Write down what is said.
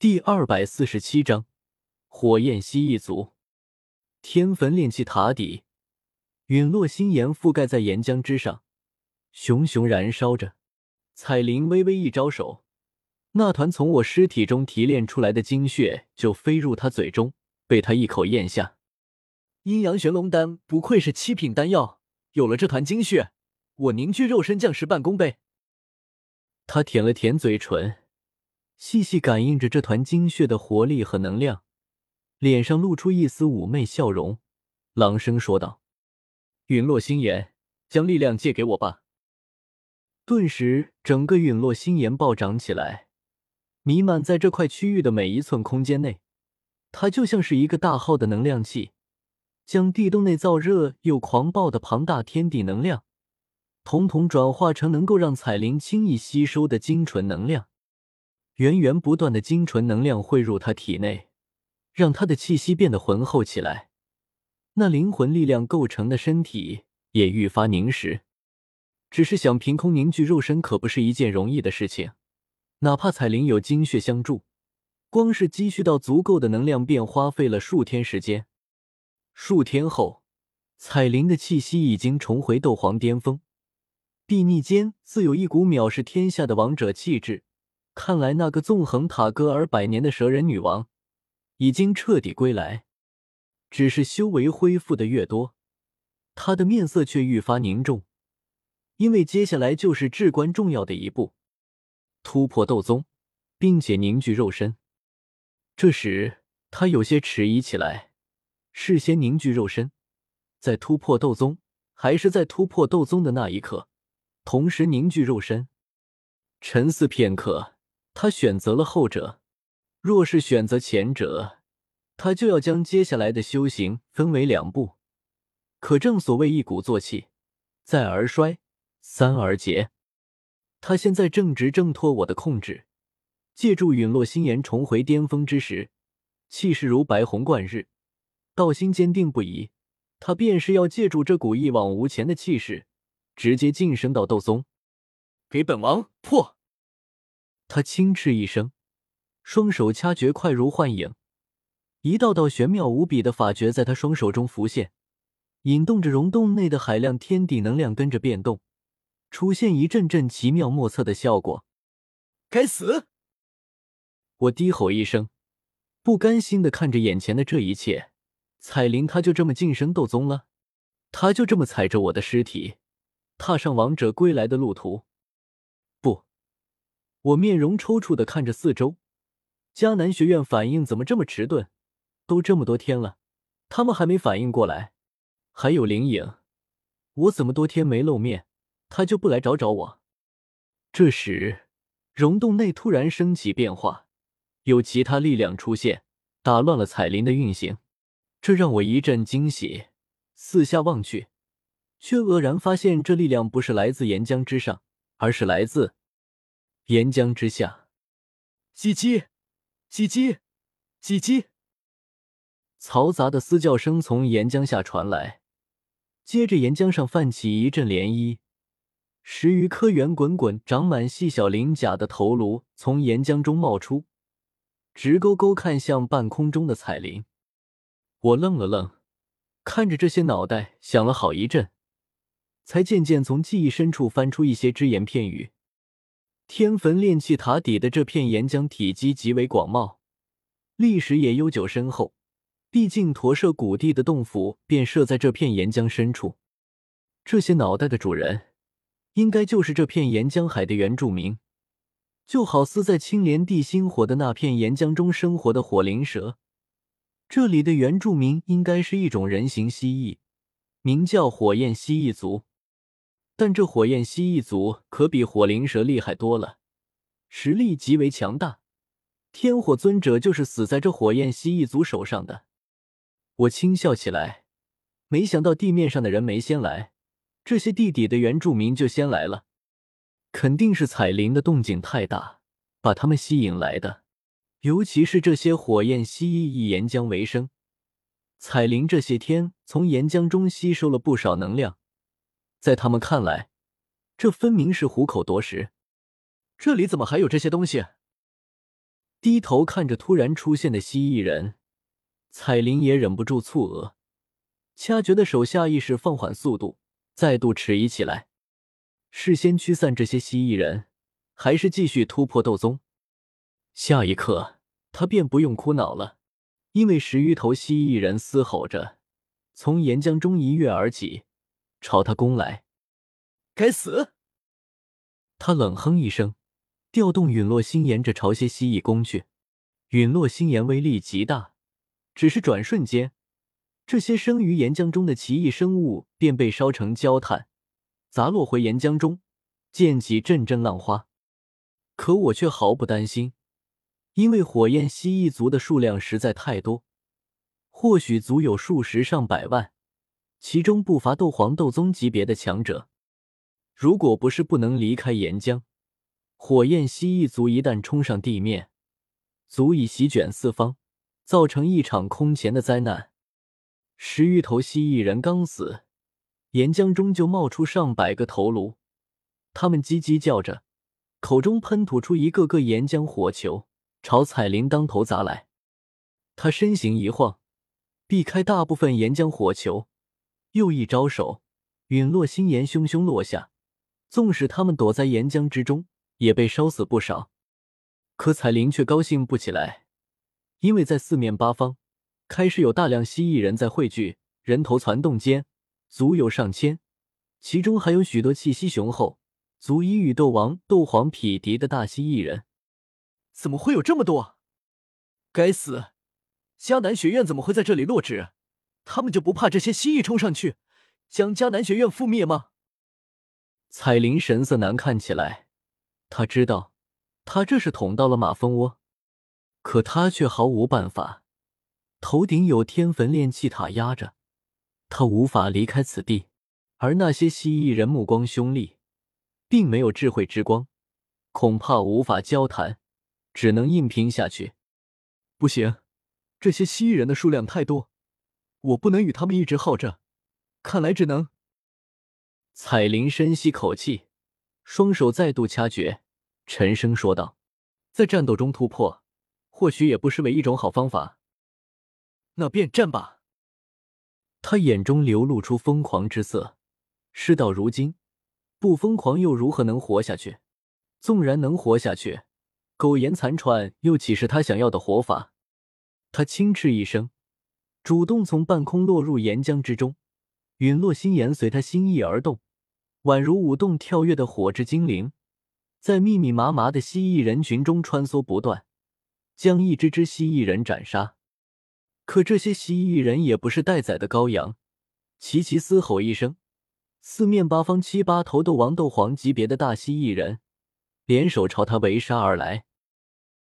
第二百四十七章火焰蜥蜴族。天坟炼气塔底，陨落星岩覆盖在岩浆之上，熊熊燃烧着。彩铃微微一招手，那团从我尸体中提炼出来的精血就飞入他嘴中，被他一口咽下。阴阳玄龙丹不愧是七品丹药，有了这团精血，我凝聚肉身降实半功倍。他舔了舔嘴唇。细细感应着这团精血的活力和能量，脸上露出一丝妩媚笑容，朗声说道：“陨落星岩，将力量借给我吧。”顿时，整个陨落星岩暴涨起来，弥漫在这块区域的每一寸空间内。它就像是一个大号的能量器，将地洞内燥热又狂暴的庞大天地能量，统统转化成能够让彩铃轻易吸收的精纯能量。源源不断的精纯能量汇入他体内，让他的气息变得浑厚起来。那灵魂力量构成的身体也愈发凝实。只是想凭空凝聚肉身，可不是一件容易的事情。哪怕彩铃有精血相助，光是积蓄到足够的能量，便花费了数天时间。数天后，彩铃的气息已经重回斗皇巅峰，睥睨间自有一股藐视天下的王者气质。看来那个纵横塔戈尔百年的蛇人女王已经彻底归来，只是修为恢复的越多，她的面色却愈发凝重，因为接下来就是至关重要的一步——突破斗宗，并且凝聚肉身。这时，他有些迟疑起来：事先凝聚肉身，再突破斗宗，还是在突破斗宗的那一刻同时凝聚肉身？沉思片刻。他选择了后者，若是选择前者，他就要将接下来的修行分为两步。可正所谓一鼓作气，再而衰，三而竭。他现在正值挣脱我的控制，借助陨落星岩重回巅峰之时，气势如白虹贯日，道心坚定不移。他便是要借助这股一往无前的气势，直接晋升到斗宗。给本王破！他轻斥一声，双手掐诀快如幻影，一道道玄妙无比的法诀在他双手中浮现，引动着溶洞内的海量天地能量跟着变动，出现一阵阵奇妙莫测的效果。该死！我低吼一声，不甘心的看着眼前的这一切。彩铃，他就这么晋升斗宗了？他就这么踩着我的尸体，踏上王者归来的路途？我面容抽搐的看着四周，迦南学院反应怎么这么迟钝？都这么多天了，他们还没反应过来。还有灵影，我怎么多天没露面，他就不来找找我？这时，溶洞内突然升起变化，有其他力量出现，打乱了彩铃的运行，这让我一阵惊喜。四下望去，却愕然发现这力量不是来自岩浆之上，而是来自……岩浆之下，叽叽，叽叽，叽叽，嘈杂的嘶叫声从岩浆下传来，接着岩浆上泛起一阵涟漪，十余颗圆滚滚、长满细小鳞甲的头颅从岩浆中冒出，直勾勾看向半空中的彩铃。我愣了愣，看着这些脑袋，想了好一阵，才渐渐从记忆深处翻出一些只言片语。天坟炼气塔底的这片岩浆体积极为广袤，历史也悠久深厚。毕竟驼舍谷地的洞府便设在这片岩浆深处。这些脑袋的主人，应该就是这片岩浆海的原住民，就好似在青莲地心火的那片岩浆中生活的火灵蛇。这里的原住民应该是一种人形蜥蜴，名叫火焰蜥蜴族。但这火焰蜥蜴族可比火灵蛇厉害多了，实力极为强大。天火尊者就是死在这火焰蜥蜴族手上的。我轻笑起来，没想到地面上的人没先来，这些地底的原住民就先来了。肯定是彩铃的动静太大，把他们吸引来的。尤其是这些火焰蜥蜴以岩浆为生，彩铃这些天从岩浆中吸收了不少能量。在他们看来，这分明是虎口夺食。这里怎么还有这些东西？低头看着突然出现的蜥蜴人，彩铃也忍不住蹙额，掐诀的手下意识放缓速度，再度迟疑起来。事先驱散这些蜥蜴人，还是继续突破斗宗？下一刻，他便不用哭恼了，因为十余头蜥蜴人嘶吼着，从岩浆中一跃而起，朝他攻来。该死！他冷哼一声，调动陨落星炎，着朝些蜥蜴攻去。陨落星炎威力极大，只是转瞬间，这些生于岩浆中的奇异生物便被烧成焦炭，砸落回岩浆中，溅起阵阵浪花。可我却毫不担心。因为火焰蜥蜴族的数量实在太多，或许足有数十上百万，其中不乏斗皇、斗宗级别的强者。如果不是不能离开岩浆，火焰蜥蜴族一旦冲上地面，足以席卷四方，造成一场空前的灾难。十余头蜥蜴人刚死，岩浆中就冒出上百个头颅，他们叽叽叫着，口中喷吐出一个个岩浆火球。朝彩铃当头砸来，他身形一晃，避开大部分岩浆火球，又一招手，陨落星岩汹汹落下。纵使他们躲在岩浆之中，也被烧死不少。可彩铃却高兴不起来，因为在四面八方开始有大量蜥蜴人在汇聚，人头攒动间足有上千，其中还有许多气息雄厚，足以与斗王、斗皇匹敌的大蜥蜴人。怎么会有这么多？该死！迦南学院怎么会在这里落址？他们就不怕这些蜥蜴冲上去，将迦南学院覆灭吗？彩铃神色难看起来，他知道他这是捅到了马蜂窝，可他却毫无办法。头顶有天坟炼气塔压着，他无法离开此地。而那些蜥蜴人目光凶厉，并没有智慧之光，恐怕无法交谈。只能硬拼下去。不行，这些蜥蜴人的数量太多，我不能与他们一直耗着。看来只能……彩铃深吸口气，双手再度掐诀，沉声说道：“在战斗中突破，或许也不失为一种好方法。”那便战吧。他眼中流露出疯狂之色。事到如今，不疯狂又如何能活下去？纵然能活下去。苟延残喘又岂是他想要的活法？他轻嗤一声，主动从半空落入岩浆之中，陨落心炎随他心意而动，宛如舞动跳跃的火之精灵，在密密麻麻的蜥蜴人群中穿梭不断，将一只只蜥蜴人斩杀。可这些蜥蜴人也不是待宰的羔羊，齐齐嘶吼一声，四面八方七八头斗王、斗皇级别的大蜥蜴人联手朝他围杀而来。